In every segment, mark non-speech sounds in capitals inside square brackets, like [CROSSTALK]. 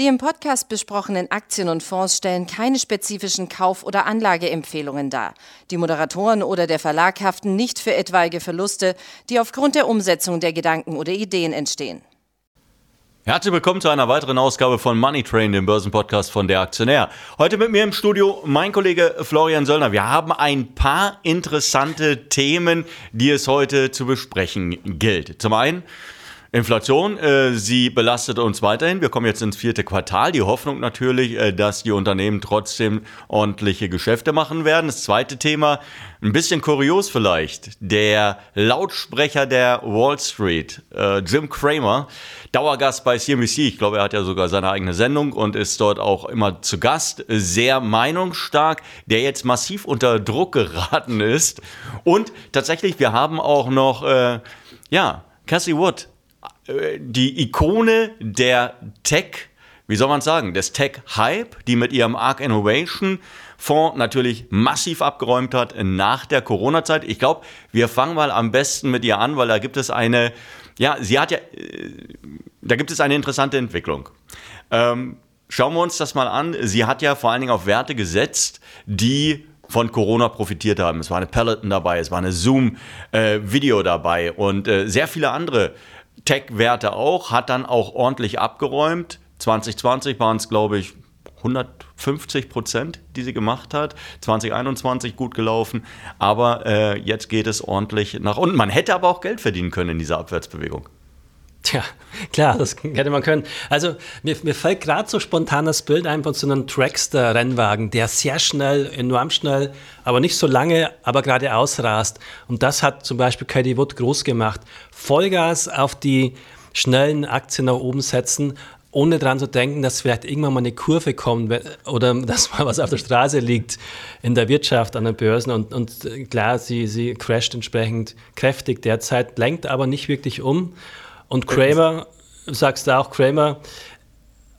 Die im Podcast besprochenen Aktien und Fonds stellen keine spezifischen Kauf- oder Anlageempfehlungen dar. Die Moderatoren oder der Verlag haften nicht für etwaige Verluste, die aufgrund der Umsetzung der Gedanken oder Ideen entstehen. Herzlich willkommen zu einer weiteren Ausgabe von Money Train, dem Börsenpodcast von der Aktionär. Heute mit mir im Studio mein Kollege Florian Söllner. Wir haben ein paar interessante Themen, die es heute zu besprechen gilt. Zum einen Inflation, äh, sie belastet uns weiterhin. Wir kommen jetzt ins vierte Quartal. Die Hoffnung natürlich, äh, dass die Unternehmen trotzdem ordentliche Geschäfte machen werden. Das zweite Thema, ein bisschen kurios vielleicht. Der Lautsprecher der Wall Street, äh, Jim Cramer, Dauergast bei CNBC. Ich glaube, er hat ja sogar seine eigene Sendung und ist dort auch immer zu Gast. Sehr meinungsstark, der jetzt massiv unter Druck geraten ist. Und tatsächlich, wir haben auch noch, äh, ja, Cassie Wood die Ikone der Tech, wie soll man sagen, des Tech-Hype, die mit ihrem Arc Innovation Fonds natürlich massiv abgeräumt hat nach der Corona-Zeit. Ich glaube, wir fangen mal am besten mit ihr an, weil da gibt es eine, ja, sie hat ja, äh, da gibt es eine interessante Entwicklung. Ähm, schauen wir uns das mal an. Sie hat ja vor allen Dingen auf Werte gesetzt, die von Corona profitiert haben. Es war eine Peloton dabei, es war eine Zoom-Video äh, dabei und äh, sehr viele andere Tech-Werte auch, hat dann auch ordentlich abgeräumt. 2020 waren es, glaube ich, 150 Prozent, die sie gemacht hat. 2021 gut gelaufen, aber äh, jetzt geht es ordentlich nach unten. Man hätte aber auch Geld verdienen können in dieser Abwärtsbewegung. Tja, klar, das hätte man können. Also mir, mir fällt gerade so spontan das Bild ein von so einem Trackster-Rennwagen, der sehr schnell, enorm schnell, aber nicht so lange, aber gerade ausrast. Und das hat zum Beispiel Katie Wood groß gemacht. Vollgas auf die schnellen Aktien nach oben setzen, ohne daran zu denken, dass vielleicht irgendwann mal eine Kurve kommt oder [LAUGHS] dass mal was auf der Straße liegt in der Wirtschaft, an den Börsen. Und, und klar, sie, sie crasht entsprechend kräftig derzeit, lenkt aber nicht wirklich um. Und Kramer, sagst du auch, Kramer.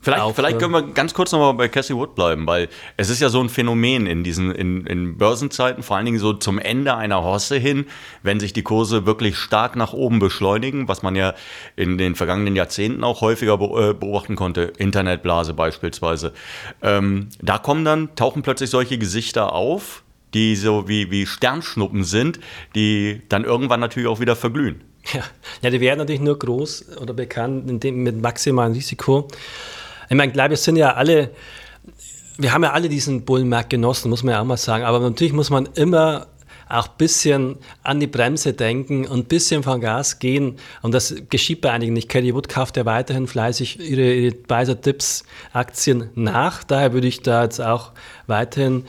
Vielleicht, auch, vielleicht können wir ganz kurz nochmal bei Cassie Wood bleiben, weil es ist ja so ein Phänomen in diesen in, in Börsenzeiten, vor allen Dingen so zum Ende einer Hosse hin, wenn sich die Kurse wirklich stark nach oben beschleunigen, was man ja in den vergangenen Jahrzehnten auch häufiger äh, beobachten konnte, Internetblase beispielsweise. Ähm, da kommen dann, tauchen plötzlich solche Gesichter auf, die so wie, wie Sternschnuppen sind, die dann irgendwann natürlich auch wieder verglühen. Ja. die werden natürlich nur groß oder bekannt dem, mit maximalem Risiko. Ich meine, klar, wir sind ja alle, wir haben ja alle diesen Bullenmarkt genossen, muss man ja auch mal sagen. Aber natürlich muss man immer auch ein bisschen an die Bremse denken und ein bisschen von Gas gehen. Und das geschieht bei einigen nicht. Kelly Wood kauft ja weiterhin fleißig ihre, ihre Biser Dips Aktien nach. Daher würde ich da jetzt auch weiterhin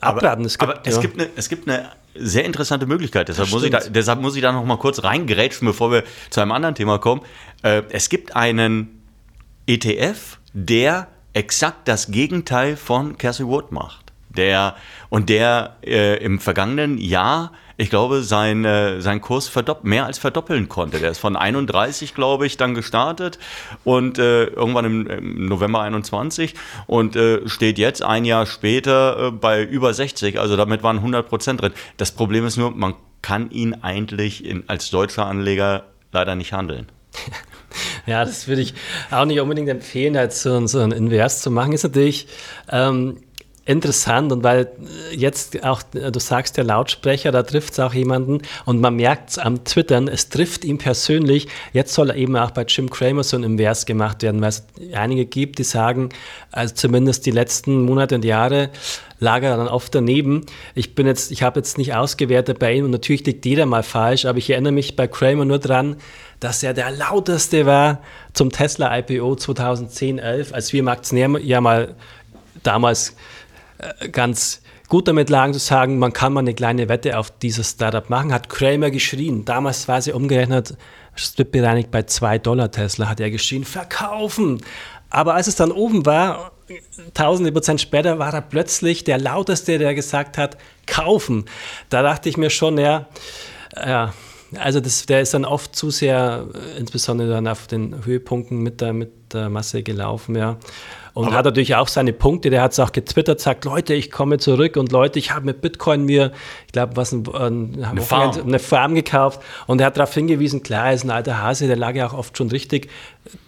Aber, es gibt, aber es, gibt eine, es gibt eine sehr interessante Möglichkeit. Deshalb muss, ich da, deshalb muss ich da noch mal kurz reingerätschen, bevor wir zu einem anderen Thema kommen. Äh, es gibt einen ETF, der exakt das Gegenteil von Cassie Wood macht. Der, und der äh, im vergangenen Jahr ich glaube, sein, äh, sein Kurs mehr als verdoppeln konnte. Der ist von 31, glaube ich, dann gestartet und äh, irgendwann im, im, November 21 und äh, steht jetzt ein Jahr später äh, bei über 60. Also damit waren 100 Prozent drin. Das Problem ist nur, man kann ihn eigentlich in, als deutscher Anleger leider nicht handeln. [LAUGHS] Ja, das würde ich auch nicht unbedingt empfehlen, als so, ein Invers zu machen. Ist natürlich ähm, interessant und weil jetzt auch, du sagst, der Lautsprecher, da trifft es auch jemanden und man merkt es am Twittern, es trifft ihn persönlich. Jetzt soll eben auch bei Jim Cramer so ein Invers gemacht werden, weil es einige gibt, die sagen, also zumindest die letzten Monate und Jahre lag er dann oft daneben. Ich bin jetzt, ich habe jetzt nicht ausgewertet bei ihm und natürlich liegt jeder mal falsch, aber ich erinnere mich bei Kramer nur dran, dass er der lauteste war zum Tesla IPO 2010, 11, als wir im ja mal damals äh, ganz gut damit lagen zu sagen, man kann mal eine kleine Wette auf dieses Startup machen, hat Kramer geschrien. Damals war sie umgerechnet, stripbereinigt bei 2 Dollar Tesla, hat er geschrien, verkaufen. Aber als es dann oben war, tausende Prozent später, war er plötzlich der lauteste, der gesagt hat, kaufen. Da dachte ich mir schon, ja, ja, also das, der ist dann oft zu sehr, insbesondere dann auf den Höhepunkten mit der, mit der Masse gelaufen, ja. Und Aber hat natürlich auch seine Punkte. Der hat es auch getwittert, sagt, Leute, ich komme zurück und Leute, ich habe mit Bitcoin mir, ich glaube, was ein, ein, eine, Farm. eine Farm gekauft und er hat darauf hingewiesen, klar, er ist ein alter Hase, der lag ja auch oft schon richtig.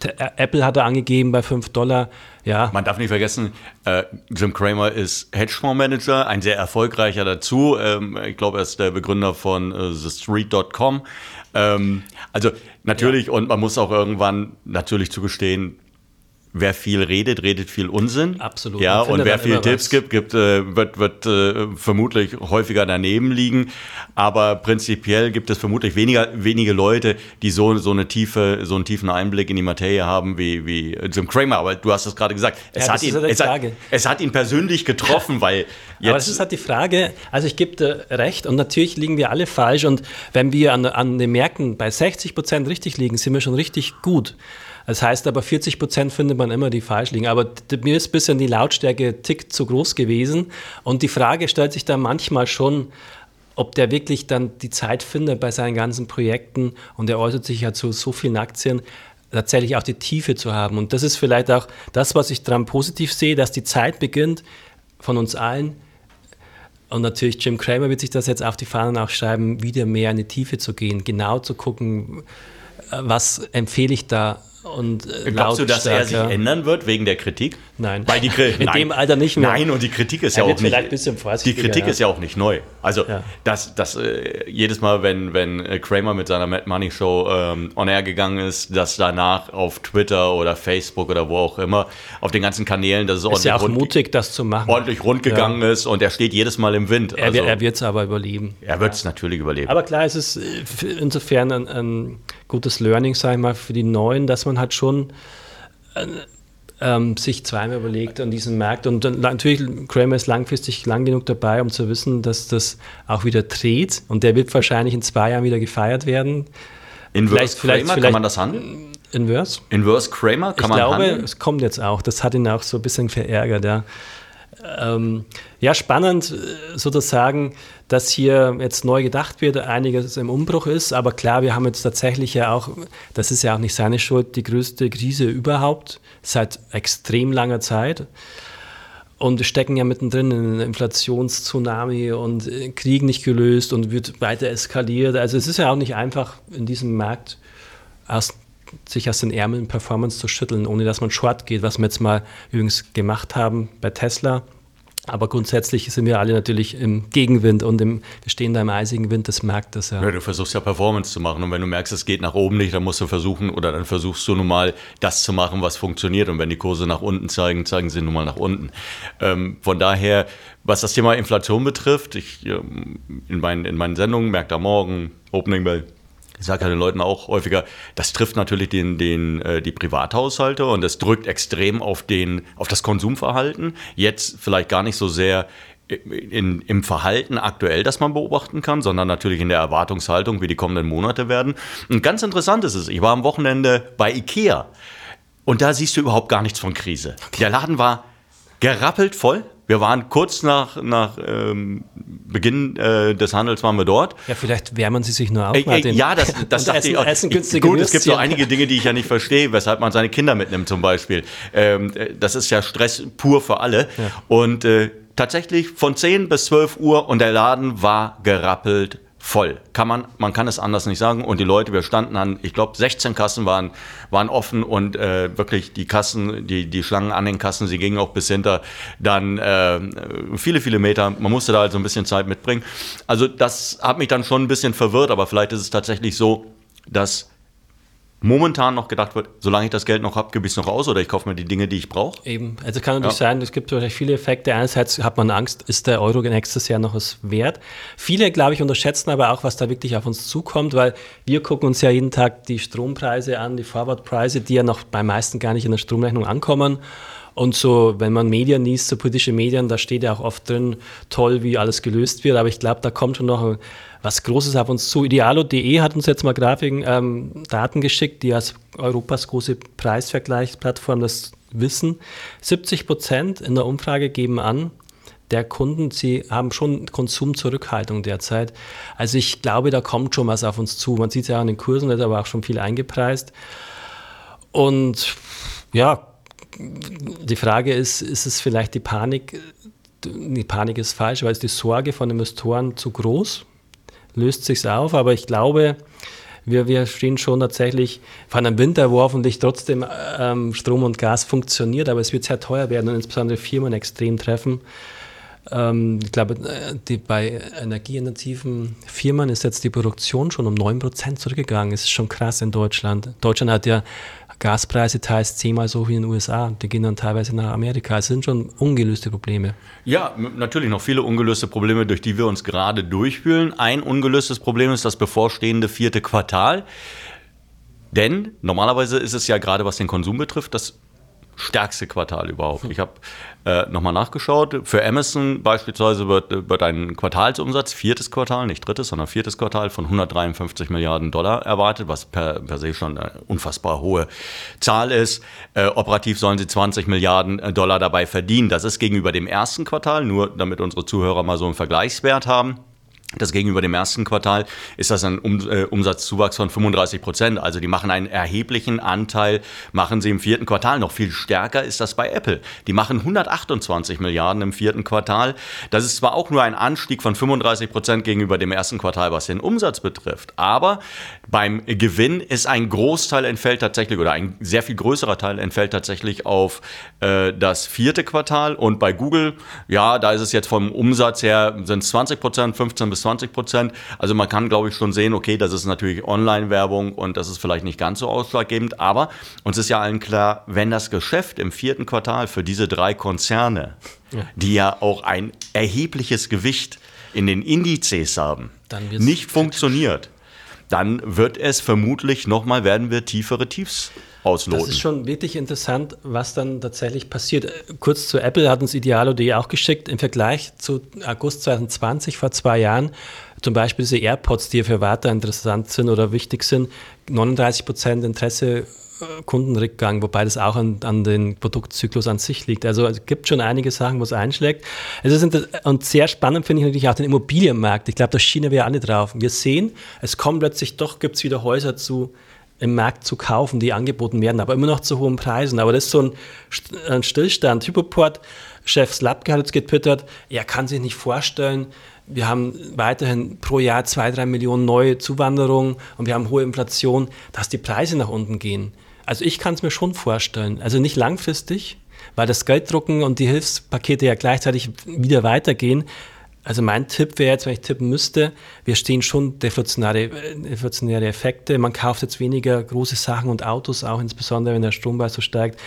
Äh, Apple hat er angegeben bei 5 Dollar. Ja. Man darf nicht vergessen, äh, Jim Cramer ist Hedgefondsmanager, ein sehr erfolgreicher dazu. Ähm, ich glaube, er ist der Begründer von äh, TheStreet.com. Ähm, also natürlich, ja. und man muss auch irgendwann natürlich zugestehen, wer viel redet, redet viel Unsinn. Absolut. Ja, und wer viel Tipps was. gibt, gibt äh, wird, wird äh, vermutlich häufiger daneben liegen. Aber prinzipiell gibt es vermutlich weniger, wenige Leute, die so, so, eine tiefe, so einen tiefen Einblick in die Materie haben wie, wie Jim Cramer. Aber du hast es gerade gesagt. Es, ja, hat ihn, es, hat, es hat ihn persönlich getroffen, [LAUGHS] weil jetzt. Aber das ist halt die Frage. Also ich gebe dir recht und natürlich liegen wir alle falsch. Und wenn wir an, an den Märkten bei 60 Prozent richtig liegen, sind wir schon richtig gut. Das heißt aber, 40 Prozent findet man immer, die falsch liegen. Aber mir ist ein bisschen die Lautstärke tick zu groß gewesen. Und die Frage stellt sich dann manchmal schon, ob der wirklich dann die Zeit findet bei seinen ganzen Projekten und er äußert sich ja zu so vielen Aktien, tatsächlich auch die Tiefe zu haben. Und das ist vielleicht auch das, was ich daran positiv sehe, dass die Zeit beginnt von uns allen. Und natürlich Jim Cramer wird sich das jetzt auf die Fahnen auch schreiben, wieder mehr in die Tiefe zu gehen, genau zu gucken, äh, was empfehle ich da und äh, Glaubst du, dass er sich ändern wird wegen der Kritik? Nein. Weil die In nein. dem Alter nicht mehr. Nein, und die Kritik ist er ja auch nicht. Ein bisschen die Kritik ja. ist ja auch nicht neu. Also, ja. dass, dass äh, jedes Mal, wenn, wenn äh, Kramer mit seiner Mad Money Show ähm, on air gegangen ist, dass danach auf Twitter oder Facebook oder wo auch immer, auf den ganzen Kanälen, dass es ist ja auch rund, mutig, das zu machen. Ordentlich rund gegangen ja. ist und er steht jedes Mal im Wind. Also, er wird es aber überleben. Er wird es natürlich überleben. Aber klar, es ist äh, insofern ein, ein gutes Learning, sage ich mal, für die Neuen, dass man halt schon äh, ähm, sich zweimal überlegt an diesem Markt. Und dann, natürlich, Kramer ist langfristig lang genug dabei, um zu wissen, dass das auch wieder dreht. Und der wird wahrscheinlich in zwei Jahren wieder gefeiert werden. Inverse vielleicht, Kramer, vielleicht, vielleicht, kann man das handeln? Inverse? Inverse Kramer, kann ich man glaube, handeln? es kommt jetzt auch. Das hat ihn auch so ein bisschen verärgert, ja. Ähm, ja, spannend äh, sozusagen, dass hier jetzt neu gedacht wird, einiges im Umbruch ist. Aber klar, wir haben jetzt tatsächlich ja auch, das ist ja auch nicht seine Schuld, die größte Krise überhaupt seit extrem langer Zeit. Und wir stecken ja mittendrin in einem Inflationstsunami und äh, Krieg nicht gelöst und wird weiter eskaliert. Also es ist ja auch nicht einfach in diesem Markt aus, sich aus den Ärmeln Performance zu schütteln, ohne dass man short geht, was wir jetzt mal übrigens gemacht haben bei Tesla. Aber grundsätzlich sind wir alle natürlich im Gegenwind und im, wir stehen da im eisigen Wind des Marktes. Ja. ja. du versuchst ja Performance zu machen und wenn du merkst, es geht nach oben nicht, dann musst du versuchen oder dann versuchst du nun mal das zu machen, was funktioniert. Und wenn die Kurse nach unten zeigen, zeigen sie nun mal nach unten. Ähm, von daher, was das Thema Inflation betrifft, ich ähm, in, meinen, in meinen Sendungen, merkt am Morgen, Opening Bell, ich sage ja den Leuten auch häufiger, das trifft natürlich den, den, äh, die Privathaushalte und das drückt extrem auf, den, auf das Konsumverhalten. Jetzt vielleicht gar nicht so sehr in, im Verhalten aktuell, das man beobachten kann, sondern natürlich in der Erwartungshaltung, wie die kommenden Monate werden. Und ganz interessant ist es, ich war am Wochenende bei Ikea und da siehst du überhaupt gar nichts von Krise. Der Laden war gerappelt voll. Wir waren kurz nach, nach ähm, Beginn äh, des Handels waren wir dort. Ja, vielleicht wärmen sie sich nur auf, Martin. Äh, ja, das, das dachte essen, ich auch. Essen günstige Gut, es gibt so einige Dinge, die ich ja nicht verstehe, weshalb man seine Kinder mitnimmt zum Beispiel. Ähm, das ist ja Stress pur für alle. Ja. Und äh, tatsächlich von 10 bis 12 Uhr und der Laden war gerappelt voll. Kann man, man kann es anders nicht sagen. Und die Leute, wir standen an, ich glaube, 16 Kassen waren, waren offen und äh, wirklich die Kassen, die, die Schlangen an den Kassen, sie gingen auch bis hinter dann äh, viele, viele Meter. Man musste da also ein bisschen Zeit mitbringen. Also das hat mich dann schon ein bisschen verwirrt, aber vielleicht ist es tatsächlich so, dass momentan noch gedacht wird, solange ich das Geld noch habe, gebe ich es noch aus oder ich kaufe mir die Dinge, die ich brauche. Eben, also kann natürlich ja. sein, es gibt wahrscheinlich viele Effekte. Einerseits hat man Angst, ist der Euro nächstes Jahr noch was wert? Viele, glaube ich, unterschätzen aber auch, was da wirklich auf uns zukommt, weil wir gucken uns ja jeden Tag die Strompreise an, die Forwardpreise, die ja noch bei meisten gar nicht in der Stromrechnung ankommen. Und so, wenn man Medien liest, so politische Medien, da steht ja auch oft drin, toll, wie alles gelöst wird. Aber ich glaube, da kommt schon noch was Großes auf uns zu. Idealo.de hat uns jetzt mal Grafiken, ähm, Daten geschickt, die als Europas große Preisvergleichsplattform das wissen. 70 Prozent in der Umfrage geben an, der Kunden, sie haben schon Konsumzurückhaltung derzeit. Also ich glaube, da kommt schon was auf uns zu. Man sieht es ja an den Kursen, da ist aber auch schon viel eingepreist. Und ja, die Frage ist, ist es vielleicht die Panik, die Panik ist falsch, weil es die Sorge von Investoren zu groß, löst sich auf, aber ich glaube, wir, wir stehen schon tatsächlich vor einem Winter, wo hoffentlich trotzdem ähm, Strom und Gas funktioniert, aber es wird sehr teuer werden und insbesondere Firmen extrem treffen. Ähm, ich glaube, die, bei energieintensiven Firmen ist jetzt die Produktion schon um 9% zurückgegangen. Das ist schon krass in Deutschland. Deutschland hat ja Gaspreise teils zehnmal so wie in den USA. Die gehen dann teilweise nach Amerika. Es sind schon ungelöste Probleme. Ja, natürlich noch viele ungelöste Probleme, durch die wir uns gerade durchfühlen. Ein ungelöstes Problem ist das bevorstehende vierte Quartal. Denn normalerweise ist es ja gerade, was den Konsum betrifft, das stärkste Quartal überhaupt. Ich habe äh, nochmal nachgeschaut. Für Amazon beispielsweise wird, wird ein Quartalsumsatz, viertes Quartal, nicht drittes, sondern viertes Quartal von 153 Milliarden Dollar erwartet, was per, per se schon eine unfassbar hohe Zahl ist. Äh, operativ sollen sie 20 Milliarden äh, Dollar dabei verdienen. Das ist gegenüber dem ersten Quartal, nur damit unsere Zuhörer mal so einen Vergleichswert haben das gegenüber dem ersten Quartal ist das ein um, äh, Umsatzzuwachs von 35 Prozent. Also die machen einen erheblichen Anteil, machen sie im vierten Quartal. Noch viel stärker ist das bei Apple. Die machen 128 Milliarden im vierten Quartal. Das ist zwar auch nur ein Anstieg von 35 Prozent gegenüber dem ersten Quartal, was den Umsatz betrifft. Aber beim Gewinn ist ein Großteil entfällt tatsächlich oder ein sehr viel größerer Teil entfällt tatsächlich auf äh, das vierte Quartal. Und bei Google, ja, da ist es jetzt vom Umsatz her, sind es 20 Prozent, 15 bis bis 20 Prozent. Also man kann, glaube ich, schon sehen, okay, das ist natürlich Online-Werbung und das ist vielleicht nicht ganz so ausschlaggebend, aber uns ist ja allen klar, wenn das Geschäft im vierten Quartal für diese drei Konzerne, ja. die ja auch ein erhebliches Gewicht in den Indizes haben, nicht funktioniert, dann wird es vermutlich nochmal, werden wir tiefere Tiefs ausloten. Das ist schon wirklich interessant, was dann tatsächlich passiert. Kurz zu Apple hat uns Idealo.de auch geschickt, im Vergleich zu August 2020, vor zwei Jahren, zum Beispiel diese AirPods, die für Warter interessant sind oder wichtig sind, 39 Prozent Interesse äh, Kundenrückgang, wobei das auch an, an den Produktzyklus an sich liegt. Also es gibt schon einige Sachen, wo es einschlägt. Es ist und sehr spannend finde ich natürlich auch den Immobilienmarkt. Ich glaube, da schienen wir alle drauf. Wir sehen, es kommen plötzlich doch, gibt es wieder Häuser zu im Markt zu kaufen, die angeboten werden, aber immer noch zu hohen Preisen. Aber das ist so ein, Stillstand. Hypoport, Chef Slapke hat jetzt getwittert, er kann sich nicht vorstellen, wir haben weiterhin pro Jahr zwei, drei Millionen neue Zuwanderungen und wir haben hohe Inflation, dass die Preise nach unten gehen. Also ich kann es mir schon vorstellen. Also nicht langfristig, weil das Gelddrucken und die Hilfspakete ja gleichzeitig wieder weitergehen. Also mein Tipp wäre jetzt, wenn ich tippen müsste, wir stehen schon deflationäre, deflationäre Effekte. Man kauft jetzt weniger große Sachen und Autos, auch insbesondere wenn der Strompreis so steigt.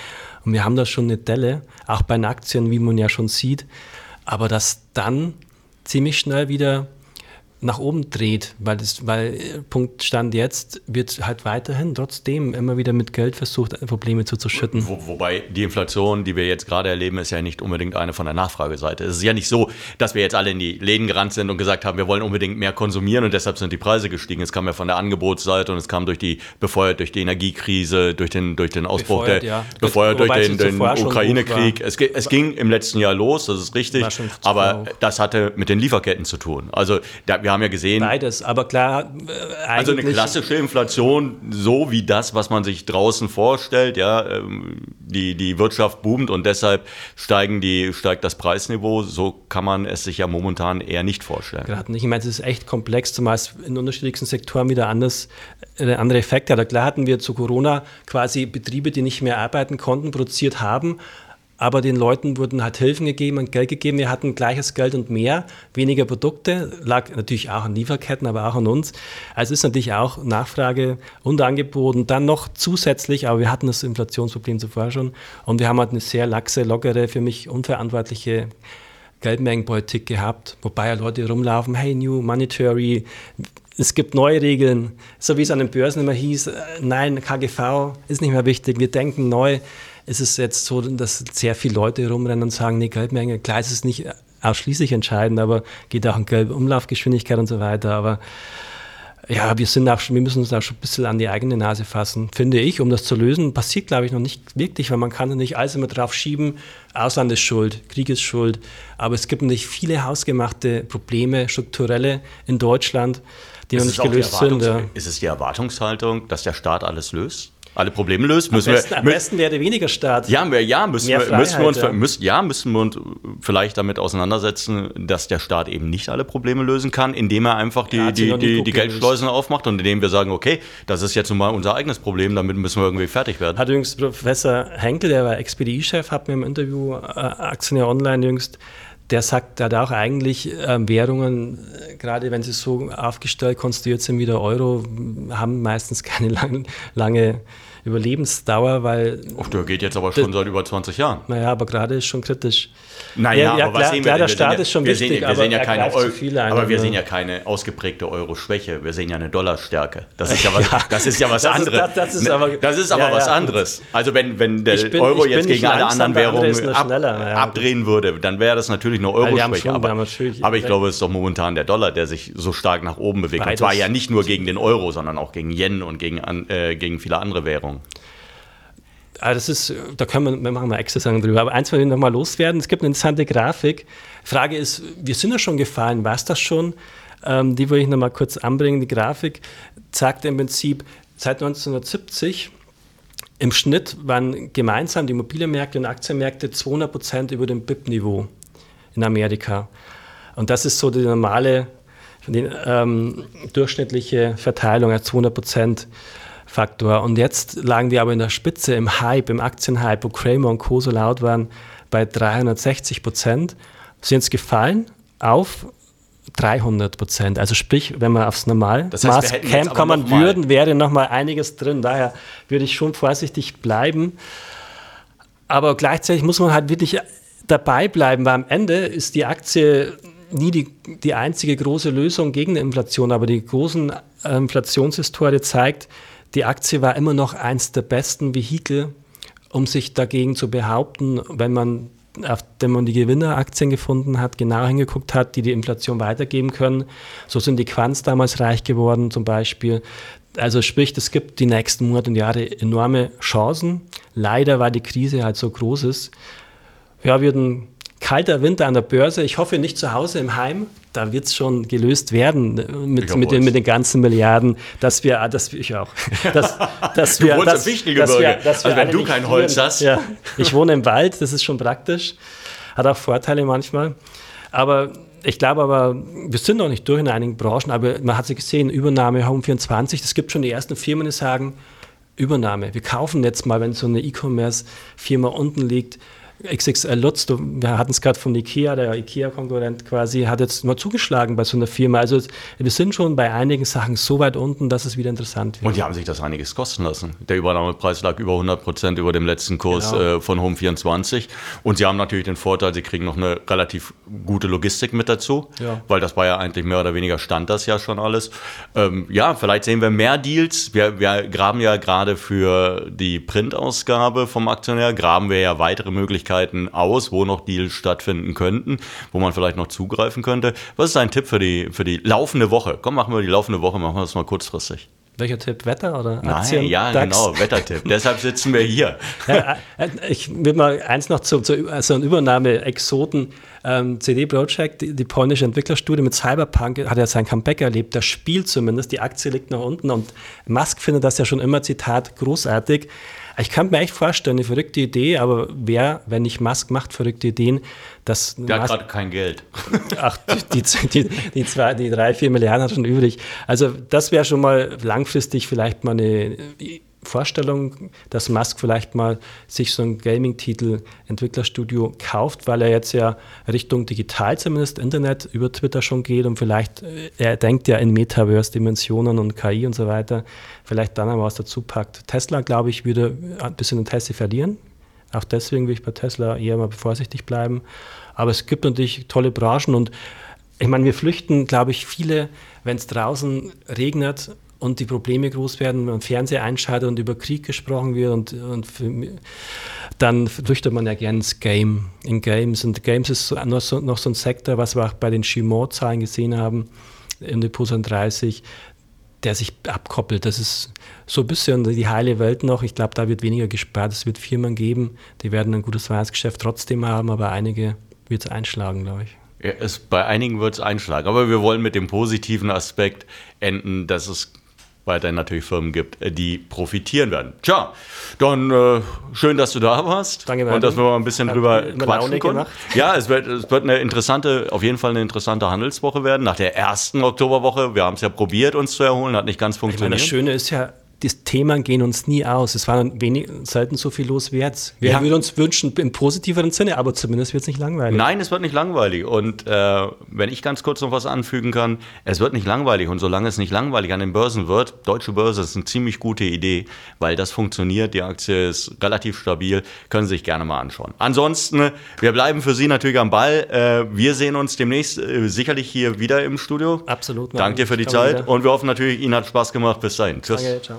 Und wir haben da schon eine Delle, auch bei den Aktien, wie man ja schon sieht. Aber dass dann ziemlich schnell wieder nach oben dreht, weil, das, weil äh, Punkt Stand jetzt wird halt weiterhin trotzdem immer wieder mit Geld versucht, Probleme zuzuschütten. Wo, wobei die Inflation, die wir jetzt gerade erleben, ist ja nicht unbedingt eine von der Nachfrageseite. Es ist ja nicht so, dass wir jetzt alle in die Läden gerannt sind und gesagt haben, wir wollen unbedingt mehr konsumieren und deshalb sind die Preise gestiegen. Es kam ja von der Angebotsseite und es kam durch die, befeuert durch die Energiekrise, durch den, durch den Ausbruch befeuert, der, ja. befeuert durch den, den Ukraine-Krieg. Es, es, ging im letzten Jahr los, das ist richtig, aber das hatte mit den Lieferketten zu tun. Also da, wir haben ja gesehen. Beides, aber klar. Äh, also eine klassische Inflation, so wie das, was man sich draußen vorstellt, ja, ähm, die, die Wirtschaft boomt und deshalb steigen die, steigt das Preisniveau. So kann man es sich ja momentan eher nicht vorstellen. Gerade nicht. Ich meine, es ist echt komplex, zumal es in unterschiedlichsten Sektoren wieder anders, äh, andere Effekte hat. Klar hatten wir zu Corona quasi Betriebe, die nicht mehr arbeiten konnten, produziert haben aber den Leuten wurden halt Hilfen gegeben und Geld gegeben. Wir hatten gleiches Geld und mehr, weniger Produkte, lag natürlich auch an Lieferketten, aber auch an uns. Also ist natürlich auch Nachfrage und Angebot und dann noch zusätzlich, aber wir hatten das Inflationsproblem zuvor schon und wir haben halt eine sehr laxe, lockere, für mich unverantwortliche Geldmengenpolitik gehabt, wobei ja Leute rumlaufen, hey, New Monetary, es gibt neue Regeln, so wie es an den Börsen immer hieß, äh, nein, KGV ist nicht mehr wichtig, wir denken neu ist es jetzt so, dass sehr viele Leute rumrennen und sagen, nee, Geldmenge, klar ist es nicht ausschließlich entscheidend, aber geht auch um gelbe Umlaufgeschwindigkeit und so weiter. Aber ja, wir sind auch schon, wir müssen uns auch schon ein bisschen an die eigene Nase fassen, finde ich, um das zu lösen. Passiert, glaube ich, noch nicht wirklich, weil man kann nicht alles immer drauf schieben, Ausland ist schuld, Krieg ist schuld. Aber es gibt nicht viele hausgemachte Probleme, strukturelle in Deutschland, die ist noch nicht gelöst sind. Ja. Ist es die Erwartungshaltung, dass der Staat alles löst? Alle Probleme löst, müssen am besten, wir. Am besten wäre weniger Staat. Ja, wir, ja, müssen, wir, Freiheit, müssen wir uns, ja. Müssen, ja, müssen wir uns vielleicht damit auseinandersetzen, dass der Staat eben nicht alle Probleme lösen kann, indem er einfach die, ja, die, die, die Geldschleusen aufmacht und indem wir sagen, okay, das ist jetzt nun mal unser eigenes Problem, damit müssen wir irgendwie fertig werden. Hat übrigens Professor Henkel, der war Ex-BDI-Chef, hat mir im Interview äh, Aktionär Online jüngst der sagt, auch eigentlich äh, Währungen, äh, gerade wenn sie so aufgestellt, konstruiert sind wie der Euro, haben meistens keine [LAUGHS] lang, lange Überlebensdauer, weil. Ach, der geht jetzt aber schon das, seit über 20 Jahren. Naja, aber gerade ist schon kritisch. Naja, ja, aber was sehen wir klar, der Staat ist schon wir wichtig, sehen, wir sehen ja keine aber wir sehen ja keine ausgeprägte Euro-Schwäche. Wir sehen ja eine Dollarstärke. Das ist ja [LAUGHS] was, ja, das ist ja was anderes. Das, das, ist aber, das ist aber ja, was anderes. Also wenn, wenn der bin, Euro jetzt gegen alle anderen Währungen ab, abdrehen würde, dann wäre das natürlich eine Euro-Schwäche. Aber, aber ich glaube, es ist doch momentan der Dollar, der sich so stark nach oben bewegt. Und zwar ja nicht nur gegen den Euro, sondern auch gegen Yen und gegen, äh, gegen viele andere Währungen. Erfahrung? Ah, das ist, da können wir, wir machen mal extra Sachen drüber. Aber eins wollen wir noch mal loswerden. Es gibt eine interessante Grafik. Frage ist, wir sind ja schon gefallen, war es das schon? Ähm, die will ich noch mal kurz anbringen. Die Grafik zeigt im Prinzip seit 1970 im Schnitt waren gemeinsam die Immobilienmärkte und Aktienmärkte 200 Prozent über dem BIP-Niveau in Amerika. Und das ist so die normale, die ähm, durchschnittliche Verteilung, 200 Prozent. Faktor. Und jetzt lagen die aber in der Spitze im Hype, im Aktienhype, wo Kramer und Co. so laut waren, bei 360 Prozent. Sind jetzt gefallen auf 300 Prozent. Also sprich, wenn man aufs Normalmaß das heißt, kommen würden, wäre noch mal einiges drin. Daher würde ich schon vorsichtig bleiben. Aber gleichzeitig muss man halt wirklich dabei bleiben, weil am Ende ist die Aktie nie die, die einzige große Lösung gegen die Inflation, aber die großen äh, Inflationshistorie zeigt, die Aktie war immer noch eins der besten Vehikel, um sich dagegen zu behaupten, wenn man wenn man die Gewinneraktien gefunden hat, genau hingeguckt hat, die die Inflation weitergeben können. So sind die Quants damals reich geworden zum Beispiel. Also sprich, es gibt die nächsten Monate und Jahre enorme Chancen. Leider, weil die Krise halt so groß ist. Ja, wir ein kalter Winter an der Börse. Ich hoffe nicht zu Hause im Heim da wird es schon gelöst werden mit, mit, den, mit den ganzen Milliarden, dass wir, dass wir, ich auch, [LAUGHS] dass, dass wir, du dass, dass, dass wir, dass wir also wenn du kein Holz hast. Ja, ich wohne im Wald, das ist schon praktisch, hat auch Vorteile manchmal, aber ich glaube aber, wir sind noch nicht durch in einigen Branchen, aber man hat sie gesehen, Übernahme Home24, es gibt schon die ersten Firmen, die sagen, Übernahme, wir kaufen jetzt mal, wenn so eine E-Commerce-Firma unten liegt, XXL Lutz, wir hatten es gerade von Ikea, der Ikea-Konkurrent quasi, hat jetzt mal zugeschlagen bei so einer Firma. Also wir sind schon bei einigen Sachen so weit unten, dass es wieder interessant wird. Und die haben sich das einiges kosten lassen. Der Übernahmepreis lag über 100 Prozent über dem letzten Kurs genau. äh, von Home24. Und sie haben natürlich den Vorteil, sie kriegen noch eine relativ gute Logistik mit dazu, ja. weil das war ja eigentlich mehr oder weniger stand das ja schon alles. Ähm, ja, vielleicht sehen wir mehr Deals. Wir, wir graben ja gerade für die Printausgabe vom Aktionär, graben wir ja weitere Möglichkeiten Möglichkeiten aus, wo noch Deals stattfinden könnten, wo man vielleicht noch zugreifen könnte. Was ist dein Tipp für die, für die laufende Woche? Komm, machen wir die laufende Woche, machen wir das mal kurzfristig. Welcher Tipp? Wetter oder Aktien? Nein, ja, DAX? genau, Wettertipp. [LAUGHS] Deshalb sitzen wir hier. Ja, äh, ich will mal eins noch zu, zu so einer Übernahme Exoten. Ähm, CD Projekt, die, die, polnische Entwicklerstudie mit Cyberpunk, hat ja sein Comeback erlebt. Das Spiel zumindest, die Aktie liegt nach unten und Musk findet das ja schon immer, Zitat, großartig. Ich kann mir echt vorstellen, eine verrückte Idee, aber wer, wenn nicht Musk macht verrückte Ideen, das. Der hat gerade kein Geld. [LAUGHS] Ach, die, die, die, zwei, die drei, vier Milliarden hat schon übrig. Also, das wäre schon mal langfristig vielleicht mal eine Vorstellung, dass Musk vielleicht mal sich so ein Gaming-Titel Entwicklerstudio kauft, weil er jetzt ja Richtung digital zumindest Internet über Twitter schon geht und vielleicht, äh, er denkt ja in Metaverse-Dimensionen und KI und so weiter, vielleicht dann einmal was dazu packt. Tesla, glaube ich, würde ein bisschen Interesse verlieren. Auch deswegen will ich bei Tesla eher mal vorsichtig bleiben. Aber es gibt natürlich tolle Branchen und ich meine, wir flüchten, glaube ich, viele, wenn es draußen regnet und die Probleme groß werden, wenn man Fernseher einschaltet und über Krieg gesprochen wird und, und für, dann flüchtet man ja gerne ins Game, in Games. Und Games ist noch so, noch so ein Sektor, was wir auch bei den Chimot-Zahlen gesehen haben, in Depot 30, der sich abkoppelt. Das ist so ein bisschen die heile Welt noch. Ich glaube, da wird weniger gespart. Es wird Firmen geben, die werden ein gutes Weihnachtsgeschäft trotzdem haben, aber einige wird es einschlagen, glaube ich. Ja, es, bei einigen wird es einschlagen. Aber wir wollen mit dem positiven Aspekt enden, dass es weiterhin natürlich Firmen gibt, äh, die profitieren werden. Tja, dann äh, schön, dass du da warst. Danke, Und dass wir mal ein bisschen Hat drüber quatschen konnten. Ja, es wird, es wird eine interessante, auf jeden Fall eine interessante Handelswoche werden. Nach der ersten Oktoberwoche, wir haben es ja probiert, uns zu erholen, hat nicht ganz Ich meine, funktioniert. das Schöne ist ja, die Themen gehen uns nie aus. Es war wenig, selten so viel los wie jetzt. Wir Ja. würden uns wünschen, im positiveren Sinne, aber zumindest wird es nicht langweilig. Nein, es wird nicht langweilig. Und äh, wenn ich ganz kurz noch was anfügen kann, es wird nicht langweilig. Und solange es nicht langweilig an den Börsen wird, deutsche Börse ist eine ziemlich gute Idee, weil das funktioniert. Die Aktie ist relativ stabil. Können Sie sich gerne mal anschauen. Ansonsten, wir bleiben für Sie natürlich am Ball. Äh, wir sehen uns demnächst äh, sicherlich hier wieder im Studio. Absolut. Danke dir für die Zeit. wieder. Und wir hoffen natürlich, Ihnen hat Spaß gemacht. Bis dahin. Tschüss. Danke, ciao.